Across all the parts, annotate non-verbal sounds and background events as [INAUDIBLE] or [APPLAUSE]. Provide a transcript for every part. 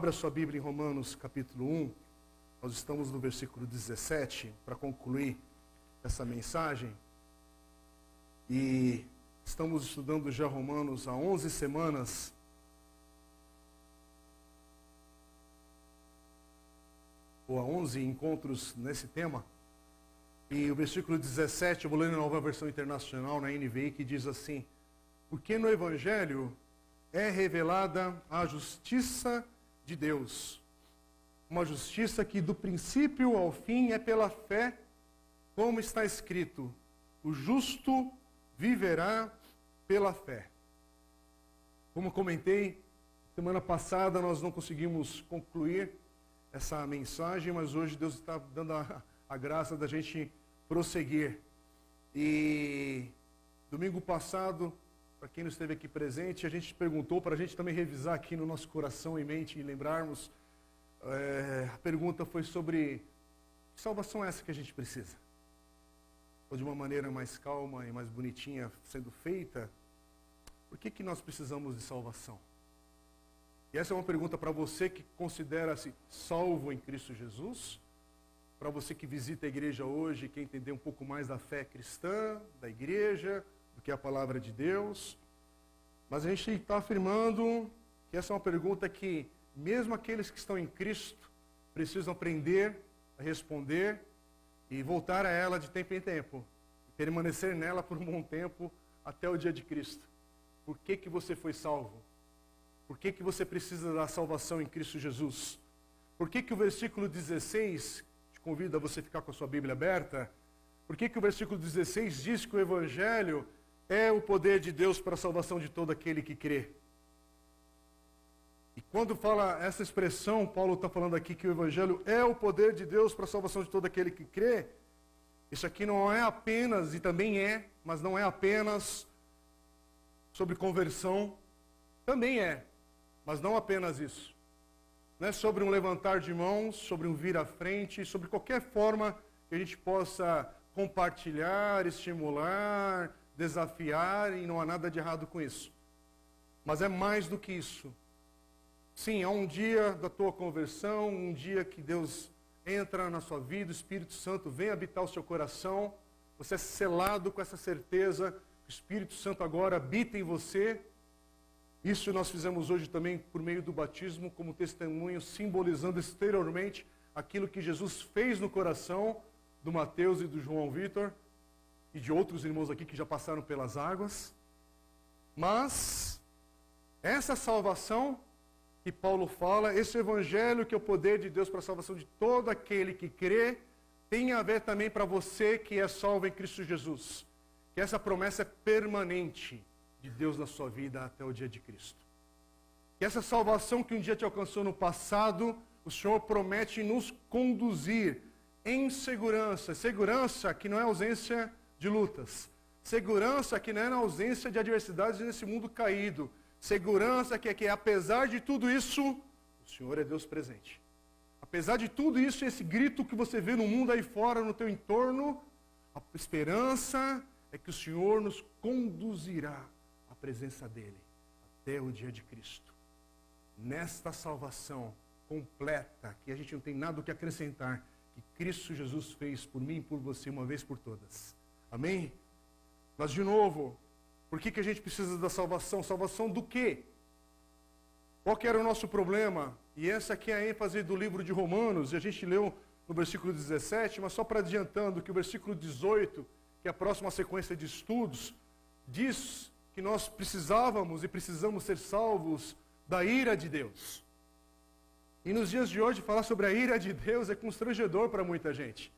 Abra sua Bíblia em Romanos capítulo 1. Nós estamos no versículo 17 para concluir essa mensagem. E estamos estudando já Romanos há 11 semanas. Ou há 11 encontros nesse tema. E o versículo 17, eu vou ler na nova versão internacional, na NVI, que diz assim: Porque no Evangelho é revelada a justiça de Deus. Uma justiça que do princípio ao fim é pela fé, como está escrito: o justo viverá pela fé. Como comentei, semana passada nós não conseguimos concluir essa mensagem, mas hoje Deus está dando a, a graça da gente prosseguir. E domingo passado para quem não esteve aqui presente, a gente perguntou para a gente também revisar aqui no nosso coração e mente e lembrarmos. É, a pergunta foi sobre que salvação é essa que a gente precisa? Ou de uma maneira mais calma e mais bonitinha sendo feita, por que, que nós precisamos de salvação? E essa é uma pergunta para você que considera-se salvo em Cristo Jesus, para você que visita a igreja hoje quer entender um pouco mais da fé cristã, da igreja, do que a palavra de Deus. Mas a gente está afirmando que essa é uma pergunta que, mesmo aqueles que estão em Cristo, precisam aprender a responder e voltar a ela de tempo em tempo. Permanecer nela por um bom tempo até o dia de Cristo. Por que, que você foi salvo? Por que, que você precisa da salvação em Cristo Jesus? Por que, que o versículo 16, te convido a você ficar com a sua Bíblia aberta, por que, que o versículo 16 diz que o Evangelho é o poder de Deus para a salvação de todo aquele que crê. E quando fala essa expressão, Paulo está falando aqui que o Evangelho é o poder de Deus para a salvação de todo aquele que crê. Isso aqui não é apenas, e também é, mas não é apenas sobre conversão, também é, mas não apenas isso. Não é sobre um levantar de mãos, sobre um vir à frente, sobre qualquer forma que a gente possa compartilhar, estimular, desafiar e não há nada de errado com isso. Mas é mais do que isso. Sim, há um dia da tua conversão, um dia que Deus entra na sua vida, o Espírito Santo vem habitar o seu coração, você é selado com essa certeza, o Espírito Santo agora habita em você. Isso nós fizemos hoje também por meio do batismo, como testemunho, simbolizando exteriormente aquilo que Jesus fez no coração do Mateus e do João Vitor e de outros irmãos aqui que já passaram pelas águas. Mas essa salvação que Paulo fala, esse evangelho que é o poder de Deus para a salvação de todo aquele que crê, tem a ver também para você que é salvo em Cristo Jesus. Que essa promessa é permanente de Deus na sua vida até o dia de Cristo. Que essa salvação que um dia te alcançou no passado, o Senhor promete nos conduzir em segurança. Segurança que não é ausência de lutas. Segurança que não é na ausência de adversidades nesse mundo caído. Segurança que é que, apesar de tudo isso, o Senhor é Deus presente. Apesar de tudo isso, esse grito que você vê no mundo aí fora, no teu entorno, a esperança é que o Senhor nos conduzirá à presença dEle até o dia de Cristo. Nesta salvação completa, que a gente não tem nada o que acrescentar, que Cristo Jesus fez por mim e por você uma vez por todas. Amém? Mas, de novo, por que, que a gente precisa da salvação? Salvação do quê? Qual que era o nosso problema? E essa aqui é a ênfase do livro de Romanos, e a gente leu no versículo 17, mas só para adiantando que o versículo 18, que é a próxima sequência de estudos, diz que nós precisávamos e precisamos ser salvos da ira de Deus. E nos dias de hoje, falar sobre a ira de Deus é constrangedor para muita gente.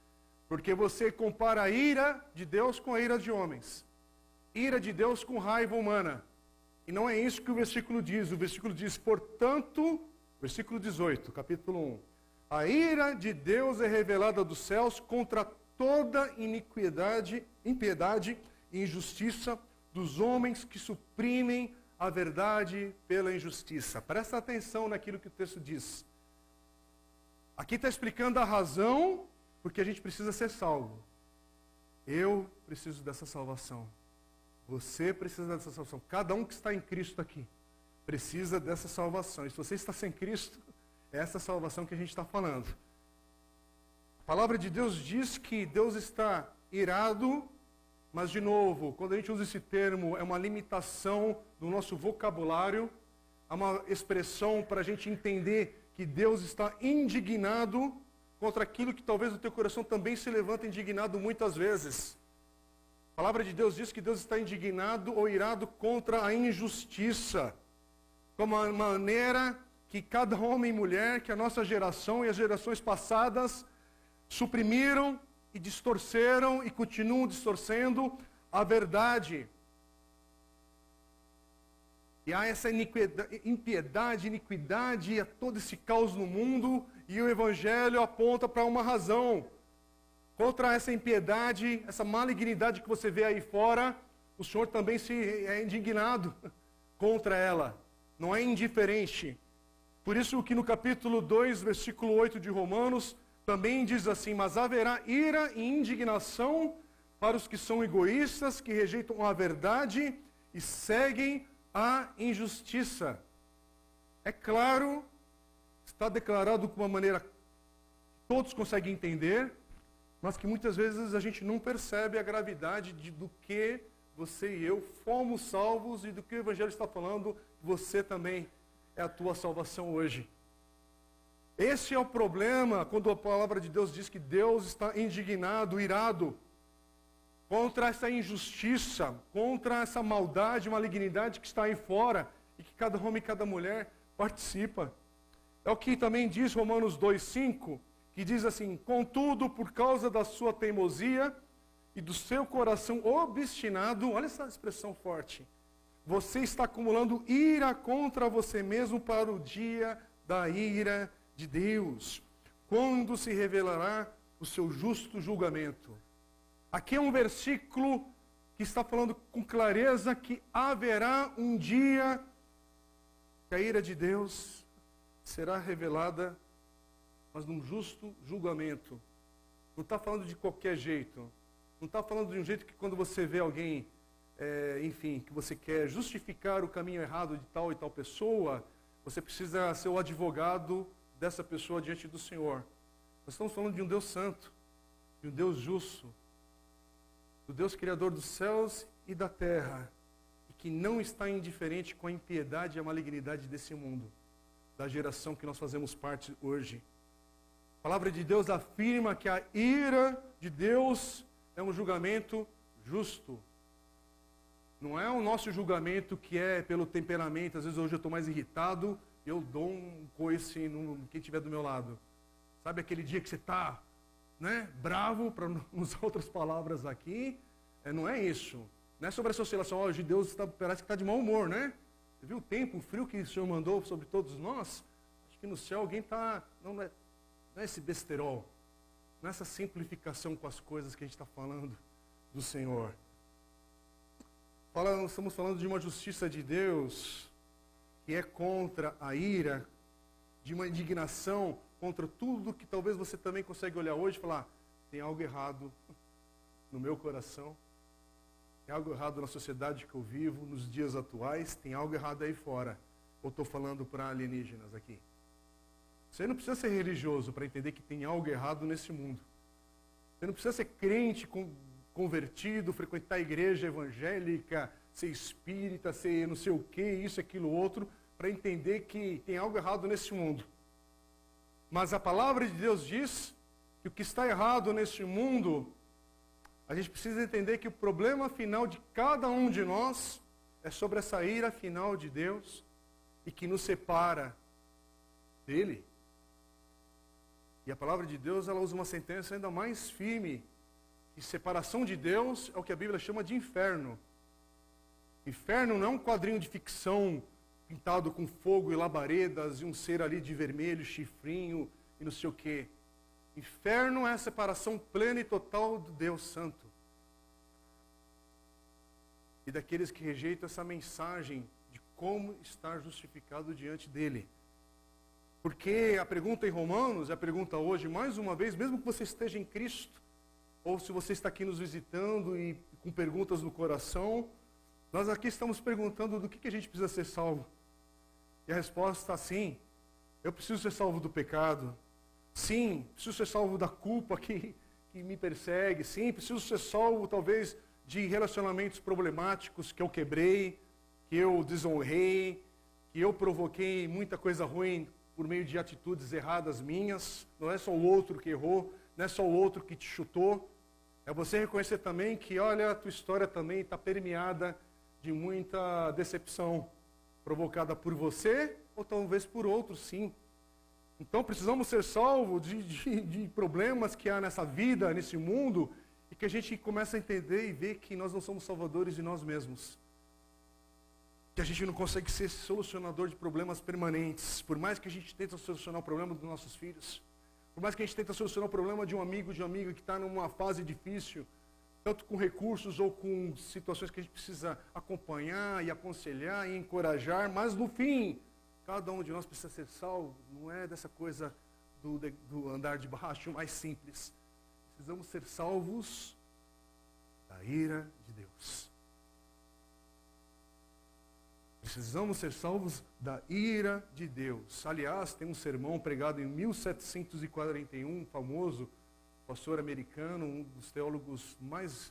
Porque você compara a ira de Deus com a ira de homens. Ira de Deus com raiva humana. E não é isso que o versículo diz. O versículo diz, portanto, versículo 18, capítulo 1. A ira de Deus é revelada dos céus contra toda iniquidade, impiedade e injustiça dos homens que suprimem a verdade pela injustiça. Presta atenção naquilo que o texto diz. Aqui está explicando a razão porque a gente precisa ser salvo. Eu preciso dessa salvação. Você precisa dessa salvação. Cada um que está em Cristo aqui precisa dessa salvação. E se você está sem Cristo, É essa salvação que a gente está falando. A palavra de Deus diz que Deus está irado, mas, de novo, quando a gente usa esse termo, é uma limitação do nosso vocabulário, é uma expressão para a gente entender que Deus está indignado contra aquilo que talvez o teu coração também se levanta indignado muitas vezes. A palavra de Deus diz que Deus está indignado ou irado contra a injustiça, como a maneira que cada homem e mulher, que a nossa geração e as gerações passadas suprimiram e distorceram e continuam distorcendo a verdade. E há essa impiedade, iniquidade, há todo esse caos no mundo, e o Evangelho aponta para uma razão. Contra essa impiedade, essa malignidade que você vê aí fora, o Senhor também se é indignado [LAUGHS] contra ela. Não é indiferente. Por isso que no capítulo 2, versículo 8 de Romanos, também diz assim: Mas haverá ira e indignação para os que são egoístas, que rejeitam a verdade e seguem a injustiça. É claro, está declarado de uma maneira que todos conseguem entender, mas que muitas vezes a gente não percebe a gravidade de, do que você e eu fomos salvos e do que o Evangelho está falando, você também é a tua salvação hoje. Esse é o problema quando a palavra de Deus diz que Deus está indignado, irado contra essa injustiça, contra essa maldade, malignidade que está aí fora e que cada homem e cada mulher participa. É o que também diz Romanos 2,5, que diz assim: Contudo, por causa da sua teimosia e do seu coração obstinado, olha essa expressão forte, você está acumulando ira contra você mesmo para o dia da ira de Deus, quando se revelará o seu justo julgamento. Aqui é um versículo que está falando com clareza que haverá um dia que a ira de Deus será revelada, mas num justo julgamento. Não está falando de qualquer jeito. Não está falando de um jeito que quando você vê alguém, é, enfim, que você quer justificar o caminho errado de tal e tal pessoa, você precisa ser o advogado dessa pessoa diante do Senhor. Nós estamos falando de um Deus santo, de um Deus justo, do Deus criador dos céus e da terra, e que não está indiferente com a impiedade e a malignidade desse mundo, da geração que nós fazemos parte hoje. A palavra de Deus afirma que a ira de Deus é um julgamento justo. Não é o nosso julgamento que é pelo temperamento, às vezes hoje eu estou mais irritado, eu dou um coice no quem estiver do meu lado. Sabe aquele dia que você está né, bravo, para [LAUGHS] usar outras palavras aqui? É, não é isso. Não é sobre essa oscilação, hoje Deus está, parece que está de mau humor, né? Você viu o tempo, o frio que o Senhor mandou sobre todos nós? Acho que no céu alguém está. Não, não, é, não é esse besterol. Não é essa simplificação com as coisas que a gente está falando do Senhor. Fala, estamos falando de uma justiça de Deus que é contra a ira, de uma indignação contra tudo que talvez você também consegue olhar hoje e falar: tem algo errado no meu coração, tem algo errado na sociedade que eu vivo, nos dias atuais, tem algo errado aí fora. Ou estou falando para alienígenas aqui? Você não precisa ser religioso para entender que tem algo errado nesse mundo. Você não precisa ser crente, convertido, frequentar a igreja evangélica, ser espírita, ser não sei o que, isso, aquilo, outro, para entender que tem algo errado nesse mundo. Mas a palavra de Deus diz que o que está errado nesse mundo, a gente precisa entender que o problema final de cada um de nós é sobre essa ira final de Deus e que nos separa dele. E a palavra de Deus, ela usa uma sentença ainda mais firme. Separação de Deus é o que a Bíblia chama de inferno. Inferno não é um quadrinho de ficção pintado com fogo e labaredas e um ser ali de vermelho, chifrinho e não sei o quê. Inferno é a separação plena e total do Deus Santo. E daqueles que rejeitam essa mensagem de como estar justificado diante dele. Porque a pergunta em Romanos, a pergunta hoje, mais uma vez, mesmo que você esteja em Cristo, ou se você está aqui nos visitando e com perguntas no coração, nós aqui estamos perguntando do que, que a gente precisa ser salvo. E a resposta sim, Eu preciso ser salvo do pecado. Sim, preciso ser salvo da culpa que, que me persegue. Sim, preciso ser salvo, talvez, de relacionamentos problemáticos que eu quebrei, que eu desonrei, que eu provoquei muita coisa ruim por meio de atitudes erradas minhas. Não é só o outro que errou, não é só o outro que te chutou. É você reconhecer também que, olha, a tua história também está permeada de muita decepção, provocada por você ou talvez por outros, sim. Então precisamos ser salvos de, de, de, problemas que há nessa vida, nesse mundo, e que a gente começa a entender e ver que nós não somos salvadores de nós mesmos. Que a gente não consegue ser solucionador de problemas permanentes. Por mais que a gente tente solucionar o problema dos nossos filhos, por mais que a gente tente solucionar o problema de um amigo, de uma amiga que está numa fase difícil, tanto com recursos ou com situações que a gente precisa acompanhar e aconselhar e encorajar, mas no fim, cada um de nós precisa ser salvo, não é dessa coisa do, do andar de baixo mais simples. Precisamos ser salvos da ira de Deus. Precisamos ser salvos da ira de Deus. Aliás, tem um sermão pregado em 1741, famoso, pastor americano, um dos teólogos mais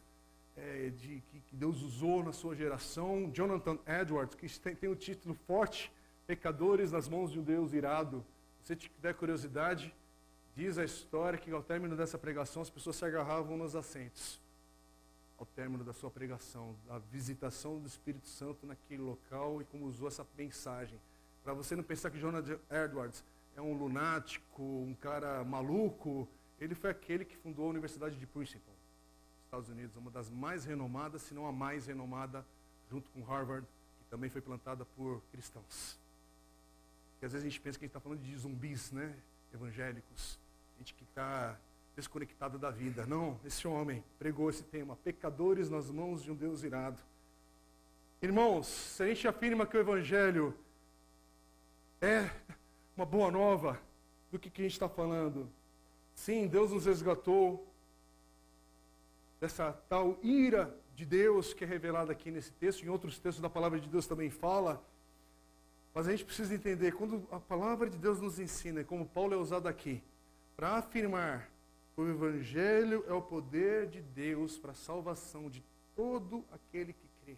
é, de, que, Deus usou na sua geração, Jonathan Edwards, que tem, tem o um título forte, Pecadores nas mãos de um Deus irado. Se tiver curiosidade, diz a história que ao término dessa pregação as pessoas se agarravam nos assentos ao término da sua pregação, a visitação do Espírito Santo naquele local e como usou essa mensagem. Para você não pensar que Jonathan Edwards é um lunático, um cara maluco, ele foi aquele que fundou a Universidade de Princeton, Estados Unidos, uma das mais renomadas, se não a mais renomada, junto com Harvard, que também foi plantada por cristãos. Porque às vezes a gente pensa que a gente está falando de zumbis, né? Evangélicos. Gente que está desconectado da vida. Não, esse homem pregou esse tema: pecadores nas mãos de um Deus irado. Irmãos, se a gente afirma que o Evangelho é uma boa nova, do que, que a gente está falando? Sim, Deus nos resgatou dessa tal ira de Deus que é revelada aqui nesse texto, em outros textos da palavra de Deus também fala. Mas a gente precisa entender, quando a palavra de Deus nos ensina, como Paulo é usado aqui, para afirmar o Evangelho é o poder de Deus para a salvação de todo aquele que crê.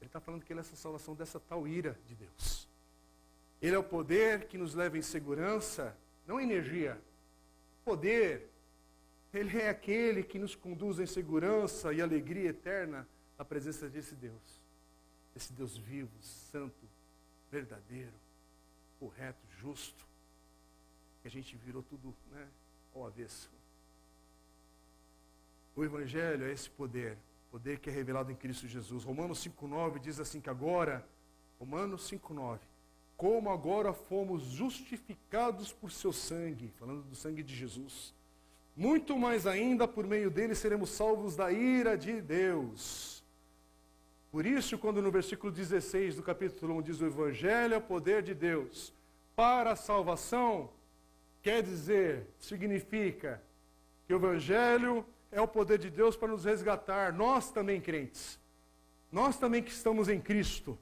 Ele está falando que ele é essa salvação dessa tal ira de Deus. Ele é o poder que nos leva em segurança, não energia. Poder. Ele é aquele que nos conduz em segurança e alegria eterna na presença desse Deus. Esse Deus vivo, santo, verdadeiro, correto, justo. Que a gente virou tudo né, ao avesso. O Evangelho é esse poder, poder que é revelado em Cristo Jesus. Romanos 5,9 diz assim que agora, Romanos 5,9, como agora fomos justificados por seu sangue, falando do sangue de Jesus, muito mais ainda por meio dele seremos salvos da ira de Deus. Por isso, quando no versículo 16 do capítulo 1 diz o Evangelho é o poder de Deus para a salvação, quer dizer, significa que o Evangelho é o poder de Deus para nos resgatar, nós também crentes, nós também que estamos em Cristo,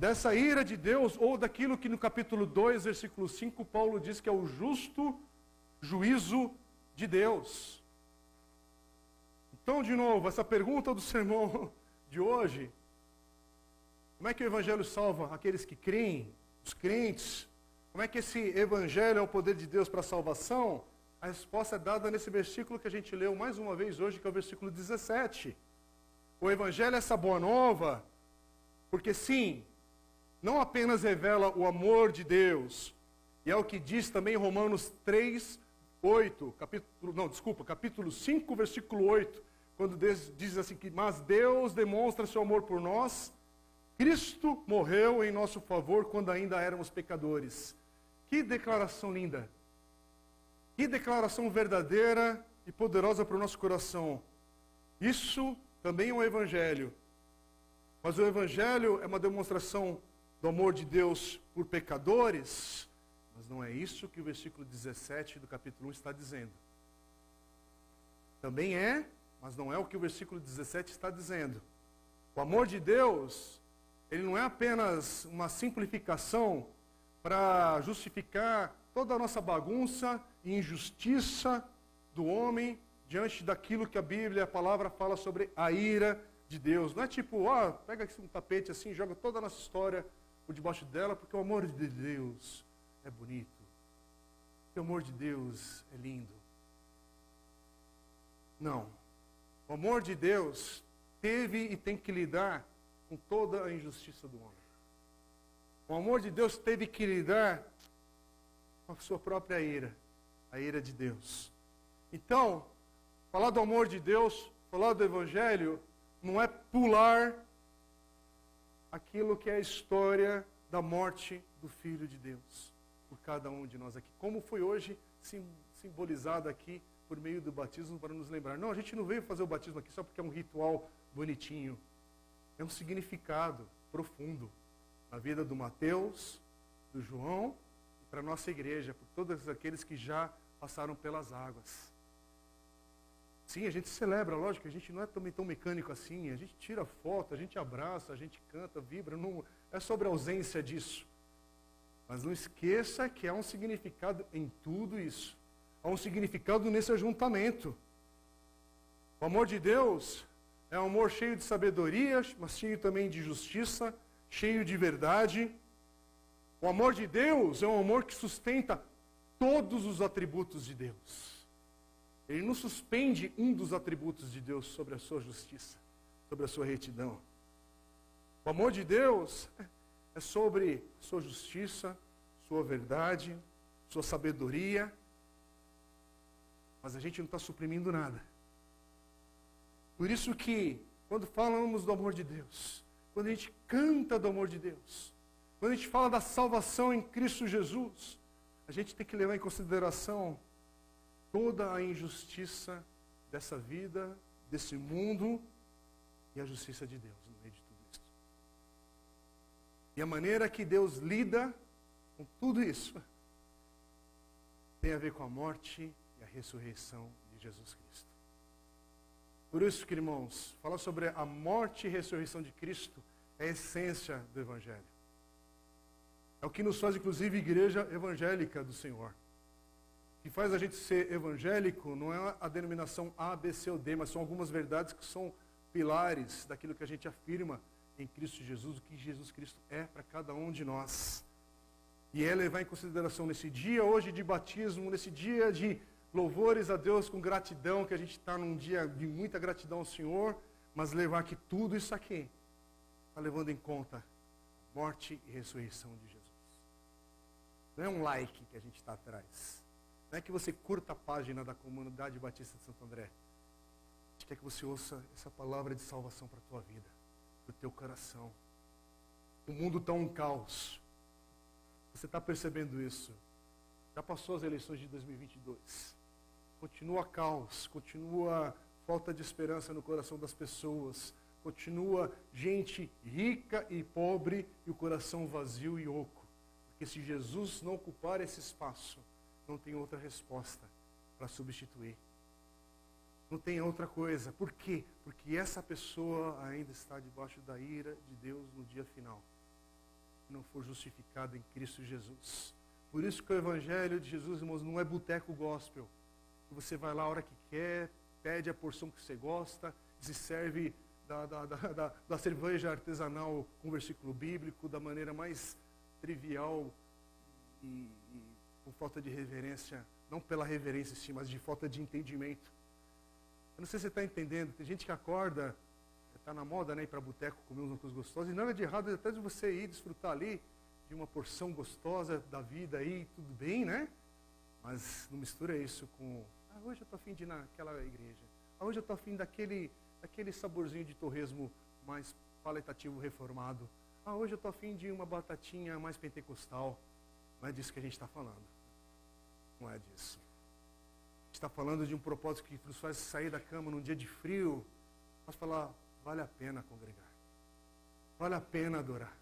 dessa ira de Deus, ou daquilo que no capítulo 2, versículo 5, Paulo diz que é o justo juízo de Deus. Então, de novo, essa pergunta do sermão de hoje, como é que o Evangelho salva aqueles que creem, os crentes? Como é que esse Evangelho é o poder de Deus para a salvação? A resposta é dada nesse versículo que a gente leu mais uma vez hoje, que é o versículo 17. O Evangelho é essa boa nova, porque sim, não apenas revela o amor de Deus, e é o que diz também Romanos 3, 8, capítulo, não, desculpa, capítulo 5, versículo 8, quando diz assim que, mas Deus demonstra seu amor por nós, Cristo morreu em nosso favor quando ainda éramos pecadores. Que declaração linda! Que declaração verdadeira e poderosa para o nosso coração. Isso também é um evangelho. Mas o evangelho é uma demonstração do amor de Deus por pecadores, mas não é isso que o versículo 17 do capítulo 1 está dizendo. Também é, mas não é o que o versículo 17 está dizendo. O amor de Deus, ele não é apenas uma simplificação para justificar toda a nossa bagunça e injustiça do homem diante daquilo que a Bíblia, a palavra fala sobre a ira de Deus. Não é tipo, ó, pega um tapete assim, joga toda a nossa história por debaixo dela, porque o amor de Deus é bonito. O amor de Deus é lindo. Não. O amor de Deus teve e tem que lidar com toda a injustiça do homem. O amor de Deus teve que lidar com a sua própria ira, a ira de Deus. Então, falar do amor de Deus, falar do Evangelho, não é pular aquilo que é a história da morte do Filho de Deus por cada um de nós aqui. Como foi hoje simbolizado aqui por meio do batismo para nos lembrar. Não, a gente não veio fazer o batismo aqui só porque é um ritual bonitinho. É um significado profundo na vida do Mateus, do João e para a nossa igreja, por todos aqueles que já passaram pelas águas. Sim, a gente celebra, lógico, a gente não é também tão mecânico assim, a gente tira foto, a gente abraça, a gente canta, vibra, não é sobre a ausência disso. Mas não esqueça que há um significado em tudo isso. Há um significado nesse ajuntamento. O amor de Deus é um amor cheio de sabedoria, mas cheio também de justiça, cheio de verdade. O amor de Deus é um amor que sustenta todos os atributos de Deus. Ele não suspende um dos atributos de Deus sobre a sua justiça, sobre a sua retidão. O amor de Deus é sobre sua justiça, sua verdade, sua sabedoria. Mas a gente não está suprimindo nada. Por isso que, quando falamos do amor de Deus, quando a gente canta do amor de Deus, quando a gente fala da salvação em Cristo Jesus, a gente tem que levar em consideração toda a injustiça dessa vida, desse mundo e a justiça de Deus no meio de tudo isso. E a maneira que Deus lida com tudo isso [LAUGHS] tem a ver com a morte e a ressurreição de Jesus Cristo. Por isso, que, irmãos, falar sobre a morte e ressurreição de Cristo é a essência do Evangelho. É o que nos faz, inclusive, igreja evangélica do Senhor. Que faz a gente ser evangélico não é a denominação A, B, C ou D, mas são algumas verdades que são pilares daquilo que a gente afirma em Cristo Jesus, o que Jesus Cristo é para cada um de nós. E é levar em consideração nesse dia hoje de batismo, nesse dia de louvores a Deus com gratidão, que a gente está num dia de muita gratidão ao Senhor, mas levar que tudo isso aqui está levando em conta morte e ressurreição de Jesus. Não é um like que a gente está atrás. Não é que você curta a página da comunidade Batista de Santo André. A gente quer que você ouça essa palavra de salvação para a tua vida, para o teu coração. O mundo está um caos. Você está percebendo isso? Já passou as eleições de 2022 continua caos, continua falta de esperança no coração das pessoas, continua gente rica e pobre e o coração vazio e oco. Porque se Jesus não ocupar esse espaço, não tem outra resposta para substituir. Não tem outra coisa. Por quê? Porque essa pessoa ainda está debaixo da ira de Deus no dia final. Não for justificada em Cristo Jesus. Por isso que o Evangelho de Jesus, irmãos, não é boteco gospel você vai lá a hora que quer, pede a porção que você gosta, se serve da, da, da, da, cerveja artesanal com versículo bíblico da maneira mais trivial e, e com falta de reverência, não pela reverência sim, mas de falta de entendimento. Eu não sei se você está entendendo, tem gente que acorda, está na moda né, ir para boteco comer uns coisas gostosas, e nada de errado até de você ir desfrutar ali de uma porção gostosa da vida aí, tudo bem, né? Mas não mistura isso com ah, hoje eu estou afim de ir naquela igreja. Ah, hoje eu estou afim daquele, daquele saborzinho de torresmo mais paletativo reformado. Ah, hoje eu estou afim de uma batatinha mais pentecostal. Não é disso que a gente está falando. Não é disso. Está falando de um propósito que nos faz sair da cama num dia de frio. Mas falar, vale a pena congregar. Vale a pena adorar.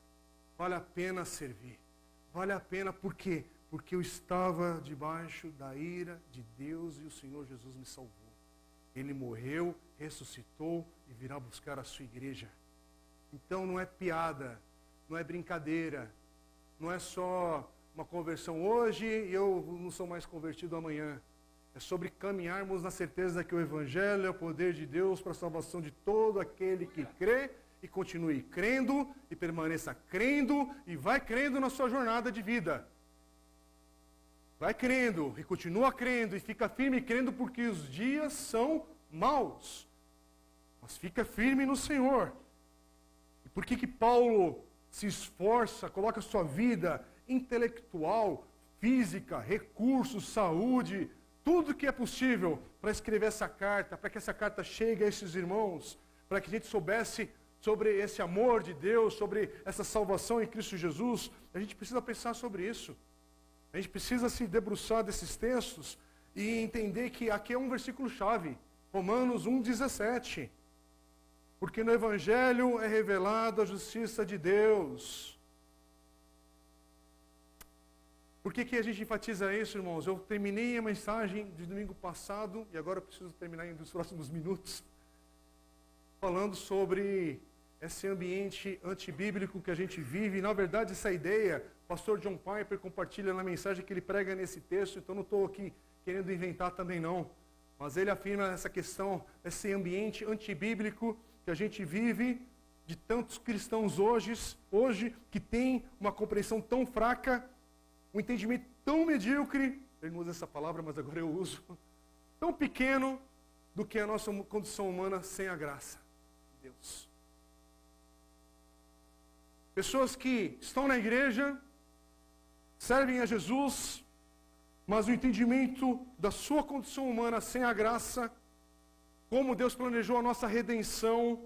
Vale a pena servir. Vale a pena por quê? porque eu estava debaixo da ira de Deus e o Senhor Jesus me salvou. Ele morreu, ressuscitou e virá buscar a sua igreja. Então não é piada, não é brincadeira, não é só uma conversão hoje e eu não sou mais convertido amanhã. É sobre caminharmos na certeza que o Evangelho é o poder de Deus para a salvação de todo aquele que crê e continue crendo e permaneça crendo e vai crendo na sua jornada de vida. Vai crendo e continua crendo e fica firme crendo porque os dias são maus. Mas fica firme no Senhor. E por que que Paulo se esforça, coloca sua vida intelectual, física, recursos, saúde, tudo que é possível para escrever essa carta, para que essa carta chegue a esses irmãos, para que a gente soubesse sobre esse amor de Deus, sobre essa salvação em Cristo Jesus, a gente precisa pensar sobre isso. A gente precisa se debruçar desses textos e entender que aqui é um versículo chave, Romanos 1:17. Porque no evangelho é revelada a justiça de Deus. Por que, que a gente enfatiza isso, irmãos? Eu terminei a mensagem de domingo passado, e agora eu preciso terminar nos próximos minutos, [LAUGHS] falando sobre esse ambiente antibíblico que a gente vive. Na verdade, essa ideia, o pastor John Piper compartilha na mensagem que ele prega nesse texto, então não estou aqui querendo inventar também não. Mas ele afirma essa questão, esse ambiente antibíblico que a gente vive, de tantos cristãos hoje, hoje que tem uma compreensão tão fraca, um entendimento tão medíocre, ele não usa essa palavra, mas agora eu uso, tão pequeno do que a nossa condição humana sem a graça de Deus. Pessoas que estão na igreja, servem a Jesus, mas o entendimento da sua condição humana sem a graça, como Deus planejou a nossa redenção,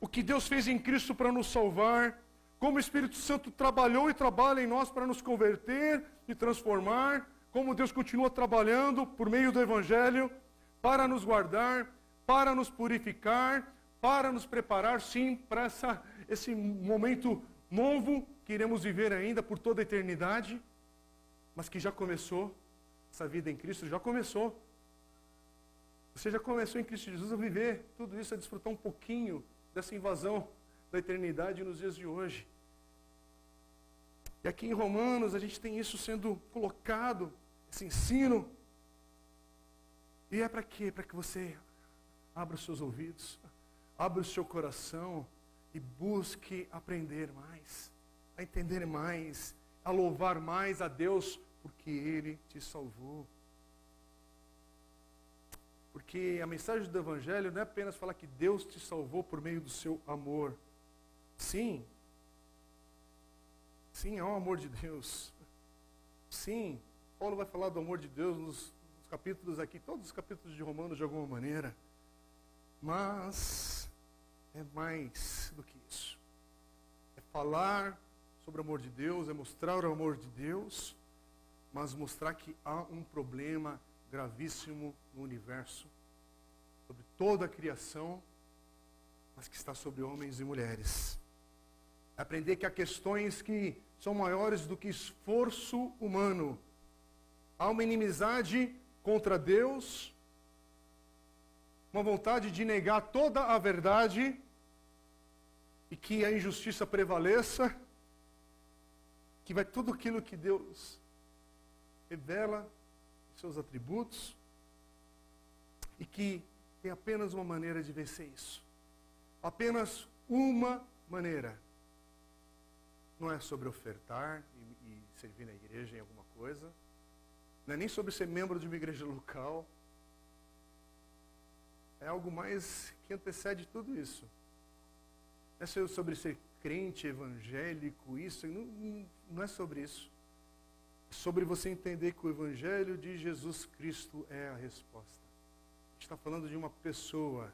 o que Deus fez em Cristo para nos salvar, como o Espírito Santo trabalhou e trabalha em nós para nos converter e transformar, como Deus continua trabalhando por meio do Evangelho para nos guardar, para nos purificar, para nos preparar, sim, para essa, esse momento novo que iremos viver ainda por toda a eternidade, mas que já começou, essa vida em Cristo já começou. Você já começou em Cristo Jesus a viver tudo isso, a desfrutar um pouquinho dessa invasão da eternidade nos dias de hoje. E aqui em Romanos a gente tem isso sendo colocado, esse ensino. E é para quê? Para que você abra os seus ouvidos, abra o seu coração e busque aprender mais, a entender mais, a louvar mais a Deus porque Ele te salvou. Porque a mensagem do Evangelho não é apenas falar que Deus te salvou por meio do seu amor. Sim, sim, é o amor de Deus. Sim, Paulo vai falar do amor de Deus nos, nos capítulos aqui, todos os capítulos de Romanos de alguma maneira. Mas é mais do que isso. É falar sobre o amor de Deus, é mostrar o amor de Deus, mas mostrar que há um problema gravíssimo no universo, sobre toda a criação, mas que está sobre homens e mulheres. Aprender que há questões que são maiores do que esforço humano. Há uma inimizade contra Deus, uma vontade de negar toda a verdade e que a injustiça prevaleça, que vai tudo aquilo que Deus revela, seus atributos, e que tem apenas uma maneira de vencer isso. Apenas uma maneira. Não é sobre ofertar e, e servir na igreja em alguma coisa. Não é nem sobre ser membro de uma igreja local é algo mais que antecede tudo isso. Não é sobre ser crente, evangélico, isso, não, não é sobre isso. É sobre você entender que o Evangelho de Jesus Cristo é a resposta. A gente está falando de uma pessoa.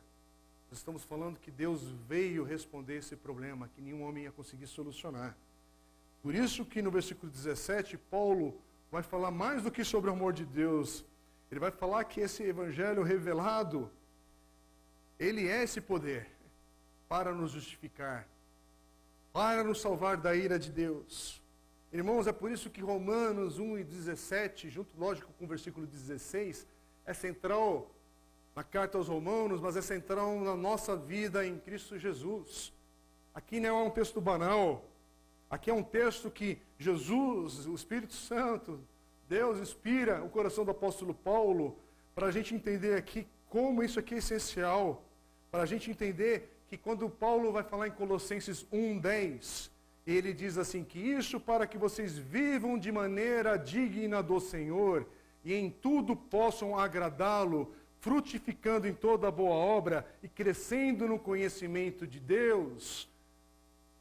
Nós estamos falando que Deus veio responder esse problema que nenhum homem ia conseguir solucionar. Por isso que no versículo 17, Paulo vai falar mais do que sobre o amor de Deus. Ele vai falar que esse evangelho revelado ele é esse poder para nos justificar, para nos salvar da ira de Deus. Irmãos, é por isso que Romanos 1 e 17, junto, lógico, com o versículo 16, é central na carta aos Romanos, mas é central na nossa vida em Cristo Jesus. Aqui não é um texto banal, Aqui é um texto que Jesus, o Espírito Santo, Deus inspira o coração do apóstolo Paulo para a gente entender aqui como isso aqui é essencial, para a gente entender que quando Paulo vai falar em Colossenses 1:10, ele diz assim que isso para que vocês vivam de maneira digna do Senhor e em tudo possam agradá-lo, frutificando em toda boa obra e crescendo no conhecimento de Deus.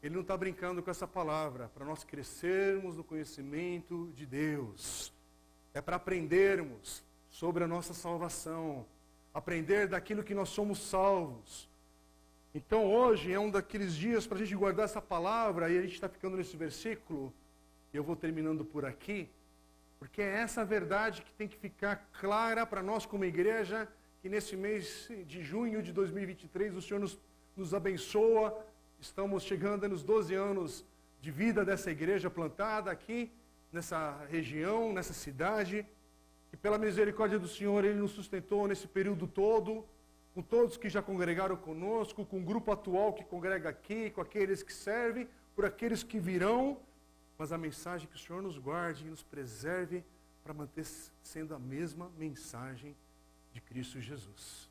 Ele não está brincando com essa palavra, para nós crescermos no conhecimento de Deus. É para aprendermos sobre a nossa salvação, aprender daquilo que nós somos salvos. Então hoje é um daqueles dias para a gente guardar essa palavra, e a gente está ficando nesse versículo, e eu vou terminando por aqui, porque é essa verdade que tem que ficar clara para nós como igreja, que nesse mês de junho de 2023 o Senhor nos, nos abençoa Estamos chegando nos 12 anos de vida dessa igreja plantada aqui, nessa região, nessa cidade. E pela misericórdia do Senhor, Ele nos sustentou nesse período todo, com todos que já congregaram conosco, com o grupo atual que congrega aqui, com aqueles que servem, por aqueles que virão. Mas a mensagem que o Senhor nos guarde e nos preserve para manter sendo a mesma mensagem de Cristo Jesus.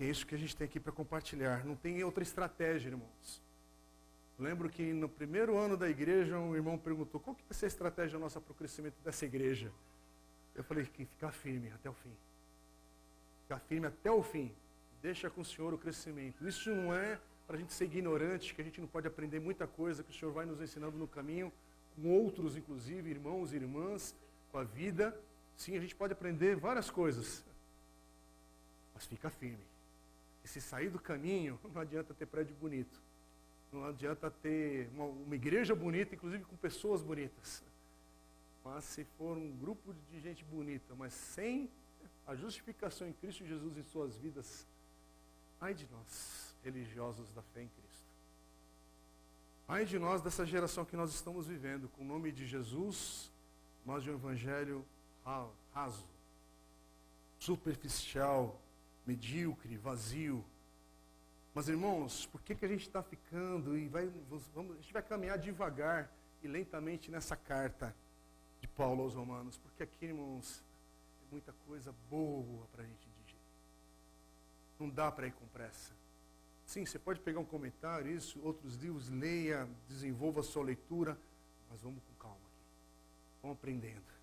Porque é isso que a gente tem aqui para compartilhar. Não tem outra estratégia, irmãos. lembro que no primeiro ano da igreja, um irmão perguntou: qual que vai ser a estratégia nossa para o crescimento dessa igreja? Eu falei: que ficar firme até o fim. Ficar firme até o fim. Deixa com o Senhor o crescimento. Isso não é para a gente ser ignorante, que a gente não pode aprender muita coisa que o Senhor vai nos ensinando no caminho, com outros, inclusive, irmãos e irmãs, com a vida. Sim, a gente pode aprender várias coisas. Mas fica firme. E se sair do caminho, [LAUGHS] não adianta ter prédio bonito. Não adianta ter uma, uma igreja bonita, inclusive com pessoas bonitas. Mas se for um grupo de gente bonita, mas sem a justificação em Cristo Jesus em suas vidas, ai de nós, religiosos da fé em Cristo. Ai de nós dessa geração que nós estamos vivendo, com o nome de Jesus, mas de um evangelho raso, superficial, medíocre, vazio. Mas irmãos, por que, que a gente está ficando e vai, vamos, a gente vai caminhar devagar e lentamente nessa carta de Paulo aos Romanos? Porque aqui, irmãos, é muita coisa boa para a gente digerir. Não dá para ir com pressa. Sim, você pode pegar um comentário, isso, outros livros, leia, desenvolva a sua leitura, mas vamos com calma aqui. Vamos aprendendo.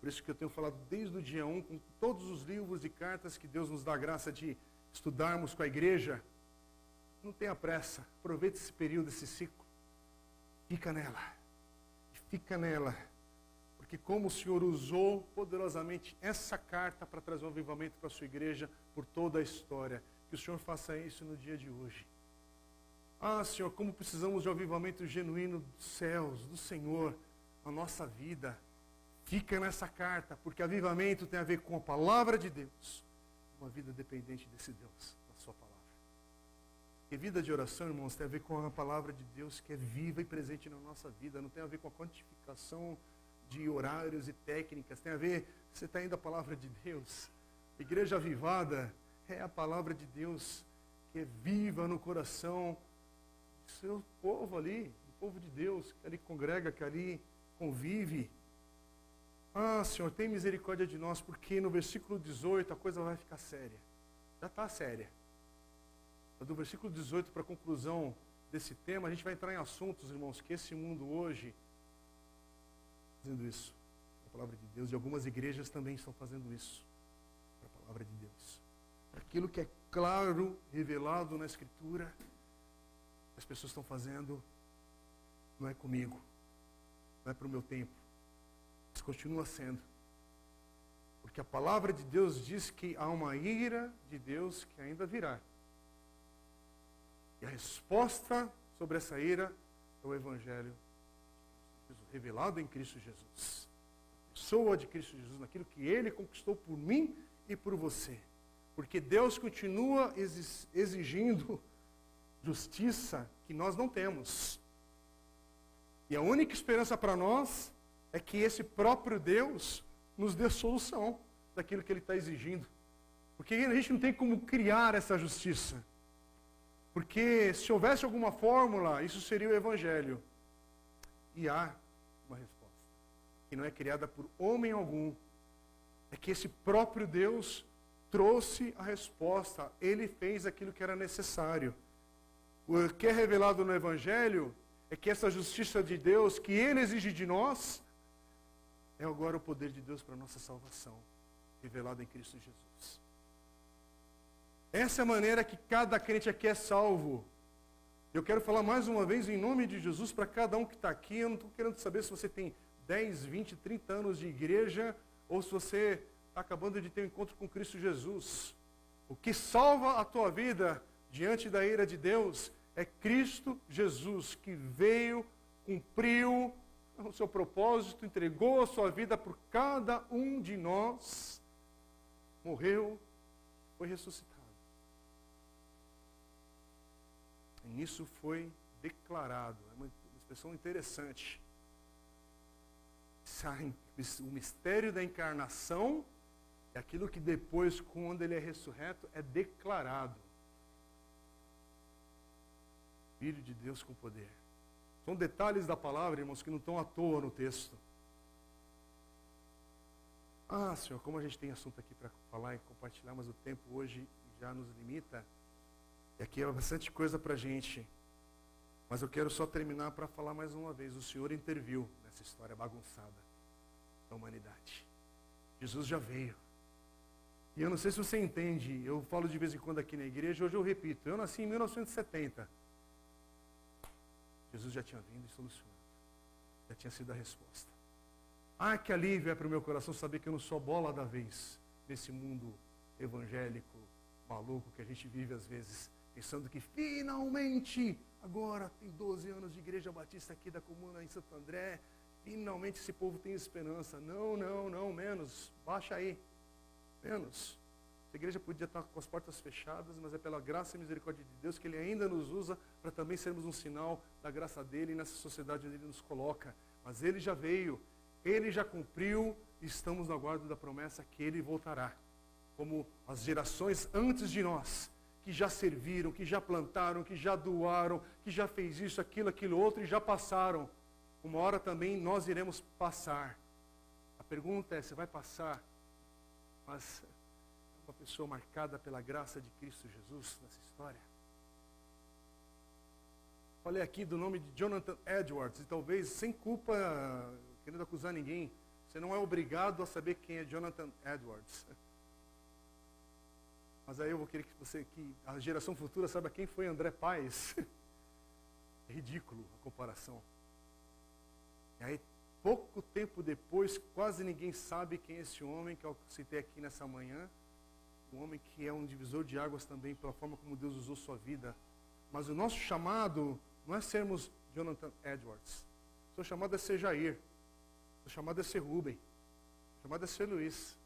Por isso que eu tenho falado desde o dia 1, com todos os livros e cartas que Deus nos dá a graça de estudarmos com a igreja. Não tenha pressa, aproveite esse período, esse ciclo. Fica nela. Fica nela. Porque como o Senhor usou poderosamente essa carta para trazer um avivamento para a sua igreja por toda a história, que o Senhor faça isso no dia de hoje. Ah, Senhor, como precisamos de um avivamento genuíno dos céus, do Senhor, na nossa vida Fica nessa carta, porque avivamento tem a ver com a palavra de Deus. Uma vida dependente desse Deus, da sua palavra. E vida de oração, irmãos, tem a ver com a palavra de Deus que é viva e presente na nossa vida. Não tem a ver com a quantificação de horários e técnicas. Tem a ver, você está indo a palavra de Deus. Igreja avivada é a palavra de Deus que é viva no coração do seu povo ali, do povo de Deus, que ali congrega, que ali convive. Ah, Senhor, tem misericórdia de nós, porque no versículo 18 a coisa vai ficar séria. Já está séria. Do versículo 18 para a conclusão desse tema, a gente vai entrar em assuntos, irmãos, que esse mundo hoje, fazendo isso, a palavra de Deus, e algumas igrejas também estão fazendo isso, a palavra de Deus. Aquilo que é claro, revelado na Escritura, as pessoas estão fazendo, não é comigo, não é para o meu tempo continua sendo. Porque a palavra de Deus diz que há uma ira de Deus que ainda virá. E a resposta sobre essa ira é o Evangelho revelado em Cristo Jesus. A pessoa de Cristo Jesus, naquilo que Ele conquistou por mim e por você. Porque Deus continua exigindo justiça que nós não temos. E a única esperança para nós é que esse próprio Deus nos dê solução daquilo que Ele está exigindo. Porque a gente não tem como criar essa justiça. Porque se houvesse alguma fórmula, isso seria o Evangelho. E há uma resposta, que não é criada por homem algum. É que esse próprio Deus trouxe a resposta, ele fez aquilo que era necessário. O que é revelado no Evangelho é que essa justiça de Deus, que ele exige de nós, é agora o poder de Deus para a nossa salvação, revelado em Cristo Jesus. Essa é a maneira que cada crente aqui é salvo. Eu quero falar mais uma vez em nome de Jesus para cada um que está aqui. Eu não estou querendo saber se você tem 10, 20, 30 anos de igreja ou se você está acabando de ter um encontro com Cristo Jesus. O que salva a tua vida diante da ira de Deus é Cristo Jesus, que veio, cumpriu o seu propósito, entregou a sua vida por cada um de nós, morreu, foi ressuscitado. E nisso foi declarado. É uma expressão interessante. O mistério da encarnação é aquilo que depois, quando ele é ressurreto, é declarado. Filho de Deus com poder. São detalhes da palavra, irmãos, que não estão à toa no texto. Ah, Senhor, como a gente tem assunto aqui para falar e compartilhar, mas o tempo hoje já nos limita. E aqui é bastante coisa para a gente. Mas eu quero só terminar para falar mais uma vez. O Senhor interviu nessa história bagunçada da humanidade. Jesus já veio. E eu não sei se você entende, eu falo de vez em quando aqui na igreja, hoje eu repito, eu nasci em 1970. Jesus já tinha vindo e solucionado. Já tinha sido a resposta. Ah, que alívio é para o meu coração saber que eu não sou bola da vez nesse mundo evangélico maluco que a gente vive às vezes, pensando que finalmente, agora tem 12 anos de igreja batista aqui da comuna em Santo André, finalmente esse povo tem esperança. Não, não, não, menos. Baixa aí. Menos. Igreja podia estar com as portas fechadas, mas é pela graça e misericórdia de Deus que Ele ainda nos usa para também sermos um sinal da graça dele nessa sociedade onde Ele nos coloca. Mas Ele já veio, Ele já cumpriu estamos na guarda da promessa que Ele voltará. Como as gerações antes de nós, que já serviram, que já plantaram, que já doaram, que já fez isso, aquilo, aquilo outro e já passaram. Uma hora também nós iremos passar. A pergunta é: você vai passar? Mas uma pessoa marcada pela graça de Cristo Jesus nessa história? Falei aqui do nome de Jonathan Edwards, e talvez sem culpa, querendo acusar ninguém, você não é obrigado a saber quem é Jonathan Edwards. [LAUGHS] Mas aí eu vou querer que você, que a geração futura saiba quem foi André Paes. [LAUGHS] É ridículo a comparação. E aí, pouco tempo depois, quase ninguém sabe quem é esse homem que eu citei aqui nessa manhã um homem que é um divisor de águas também pela forma como Deus usou sua vida. Mas o nosso chamado não é sermos Jonathan Edwards. O seu chamado é ser Jair. O seu chamado é ser Rubem. O seu chamado é ser Luiz.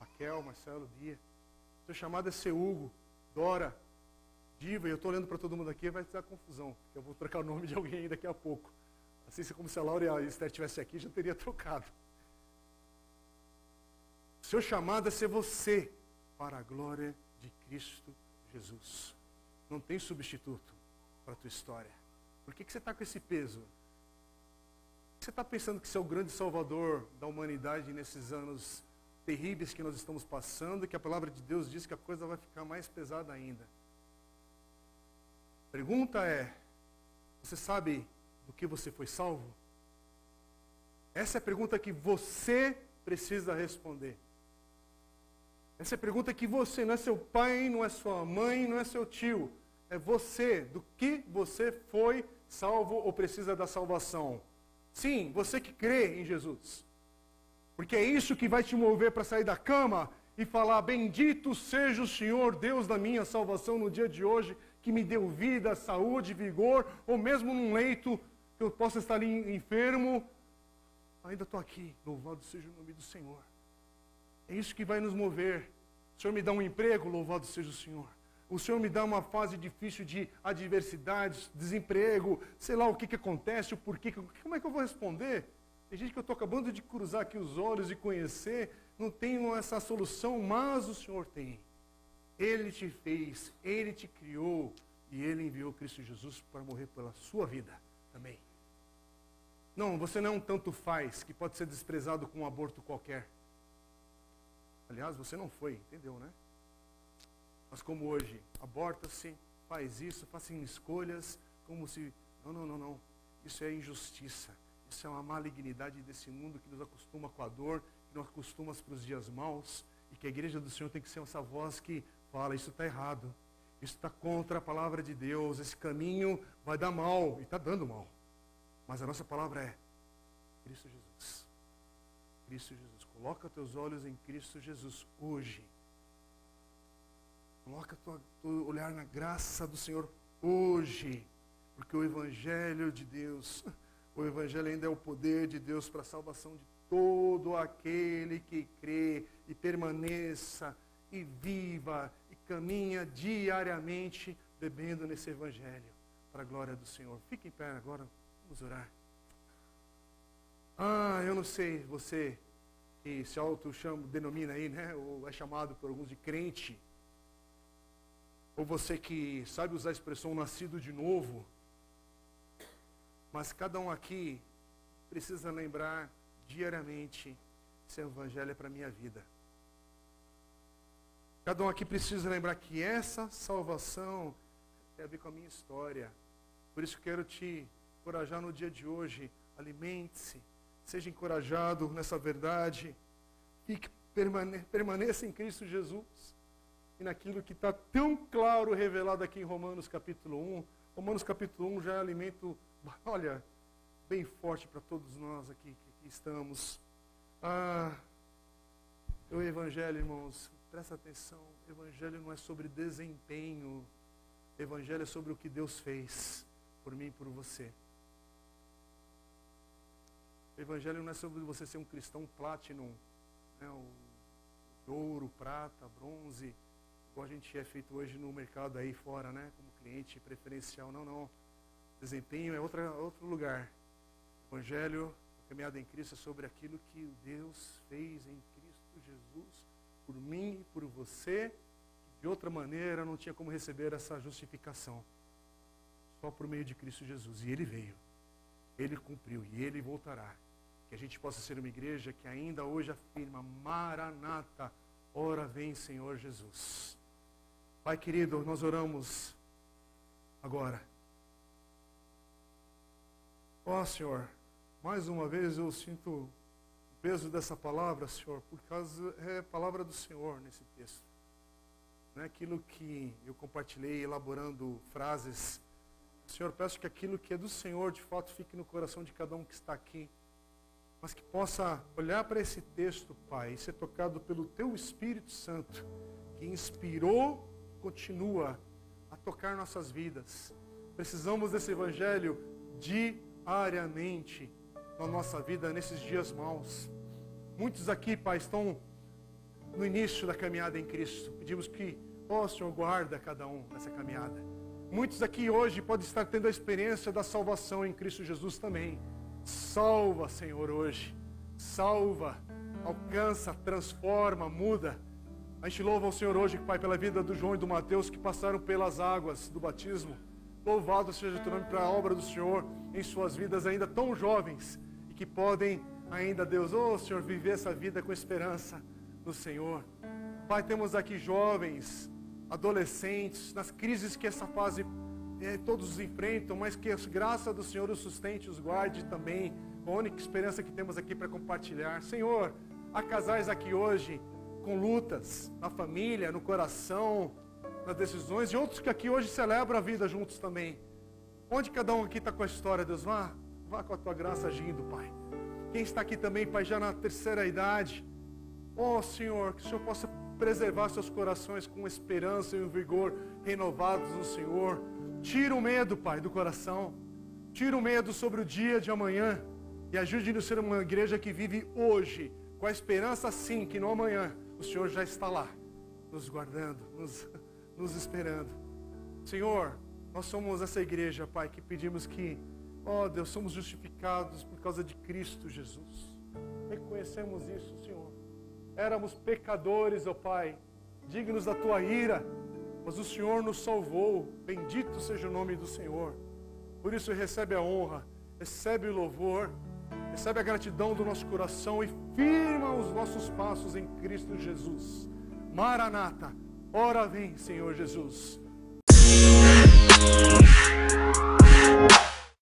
Raquel, Marcelo, Bia. O seu chamado é ser Hugo, Dora, Diva. E eu estou olhando para todo mundo aqui vai dar confusão. Eu vou trocar o nome de alguém daqui a pouco. Assim como se a Laura e a Esther estivessem aqui, já teria [LAUGHS] trocado. O seu chamado é ser você para a glória de Cristo Jesus. Não tem substituto para a tua história. Por que, que você está com esse peso? Você está pensando que você é o grande salvador da humanidade nesses anos terríveis que nós estamos passando, que a palavra de Deus diz que a coisa vai ficar mais pesada ainda. Pergunta é: você sabe do que você foi salvo? Essa é a pergunta que você precisa responder. Essa é pergunta que você, não é seu pai, não é sua mãe, não é seu tio. É você, do que você foi salvo ou precisa da salvação. Sim, você que crê em Jesus. Porque é isso que vai te mover para sair da cama e falar: Bendito seja o Senhor, Deus da minha salvação no dia de hoje, que me deu vida, saúde, vigor, ou mesmo num leito que eu possa estar ali enfermo. Ainda estou aqui, louvado seja o nome do Senhor. É isso que vai nos mover. Senhor me dá um emprego, louvado seja o Senhor. O Senhor me dá uma fase difícil de adversidades, desemprego, sei lá o que, que acontece, o porquê. Como é que eu vou responder? Tem gente que eu estou acabando de cruzar aqui os olhos e conhecer, não tenho essa solução, mas o Senhor tem. Ele te fez, Ele te criou e Ele enviou Cristo Jesus para morrer pela sua vida também. Não, você não é um tanto faz que pode ser desprezado com um aborto qualquer. Aliás, você não foi, entendeu, né? Mas como hoje, aborta-se, faz isso, fazem escolhas como se. Não, não, não, não. Isso é injustiça. Isso é uma malignidade desse mundo que nos acostuma com a dor, que nos acostuma para os dias maus. E que a igreja do Senhor tem que ser essa voz que fala: isso está errado. Isso está contra a palavra de Deus. Esse caminho vai dar mal. E está dando mal. Mas a nossa palavra é Cristo Jesus. Cristo Jesus. Coloca teus olhos em Cristo Jesus hoje. Coloca tua, teu olhar na graça do Senhor hoje. Porque o Evangelho de Deus, [LAUGHS] o Evangelho ainda é o poder de Deus para a salvação de todo aquele que crê e permaneça e viva e caminha diariamente bebendo nesse Evangelho para a glória do Senhor. Fique em pé agora, vamos orar. Ah, eu não sei, você que se auto-chama, denomina aí, né? Ou é chamado por alguns de crente. Ou você que sabe usar a expressão nascido de novo. Mas cada um aqui precisa lembrar diariamente esse evangelho é para a minha vida. Cada um aqui precisa lembrar que essa salvação tem a ver com a minha história. Por isso quero te encorajar no dia de hoje. Alimente-se Seja encorajado nessa verdade. Fique, permane permaneça em Cristo Jesus. E naquilo que está tão claro revelado aqui em Romanos capítulo 1. Romanos capítulo 1 já é alimento, [LAUGHS] olha, bem forte para todos nós aqui que aqui estamos. Ah, o Evangelho, irmãos, presta atenção. O Evangelho não é sobre desempenho. O Evangelho é sobre o que Deus fez por mim e por você. O Evangelho não é sobre você ser um cristão platinum, né, o ouro, prata, bronze, igual a gente é feito hoje no mercado aí fora, né, como cliente preferencial. Não, não. Desempenho é outra, outro lugar. O Evangelho, a caminhada em Cristo, é sobre aquilo que Deus fez em Cristo Jesus, por mim e por você. De outra maneira, não tinha como receber essa justificação. Só por meio de Cristo Jesus. E Ele veio. Ele cumpriu e Ele voltará. Que a gente possa ser uma igreja que ainda hoje afirma: Maranata, ora vem Senhor Jesus. Pai querido, nós oramos agora. Ó oh, Senhor, mais uma vez eu sinto o peso dessa palavra, Senhor, por causa é palavra do Senhor nesse texto. Não é aquilo que eu compartilhei elaborando frases. Senhor, peço que aquilo que é do Senhor de fato fique no coração de cada um que está aqui mas que possa olhar para esse texto, Pai, e ser tocado pelo Teu Espírito Santo, que inspirou, continua a tocar nossas vidas. Precisamos desse Evangelho diariamente na nossa vida, nesses dias maus. Muitos aqui, Pai, estão no início da caminhada em Cristo. Pedimos que, ó Senhor, guarda cada um nessa caminhada. Muitos aqui hoje podem estar tendo a experiência da salvação em Cristo Jesus também. Salva, Senhor, hoje. Salva, alcança, transforma, muda. A gente louva o Senhor hoje, Pai, pela vida do João e do Mateus que passaram pelas águas do batismo. Louvado seja o teu nome para a obra do Senhor em suas vidas ainda tão jovens e que podem ainda, Deus, oh Senhor, viver essa vida com esperança no Senhor. Pai, temos aqui jovens, adolescentes, nas crises que essa fase é, todos enfrentam, mas que a graça do Senhor os sustente, os guarde também. A única esperança que temos aqui para compartilhar. Senhor, há casais aqui hoje com lutas na família, no coração, nas decisões, e outros que aqui hoje celebram a vida juntos também. Onde cada um aqui está com a história, Deus, vá, vá com a tua graça agindo, Pai. Quem está aqui também, Pai, já na terceira idade, ó oh, Senhor, que o Senhor possa preservar seus corações com esperança e um vigor renovados no Senhor Tira o medo, Pai, do coração. Tira o medo sobre o dia de amanhã. E ajude-nos a ser uma igreja que vive hoje, com a esperança sim que no amanhã o Senhor já está lá, nos guardando, nos, [LAUGHS] nos esperando. Senhor, nós somos essa igreja, Pai, que pedimos que, ó Deus, somos justificados por causa de Cristo Jesus. Reconhecemos isso, Senhor. Éramos pecadores, ó Pai, dignos da tua ira mas o Senhor nos salvou. Bendito seja o nome do Senhor. Por isso, recebe a honra, recebe o louvor, recebe a gratidão do nosso coração e firma os nossos passos em Cristo Jesus. Maranata, ora vem, Senhor Jesus.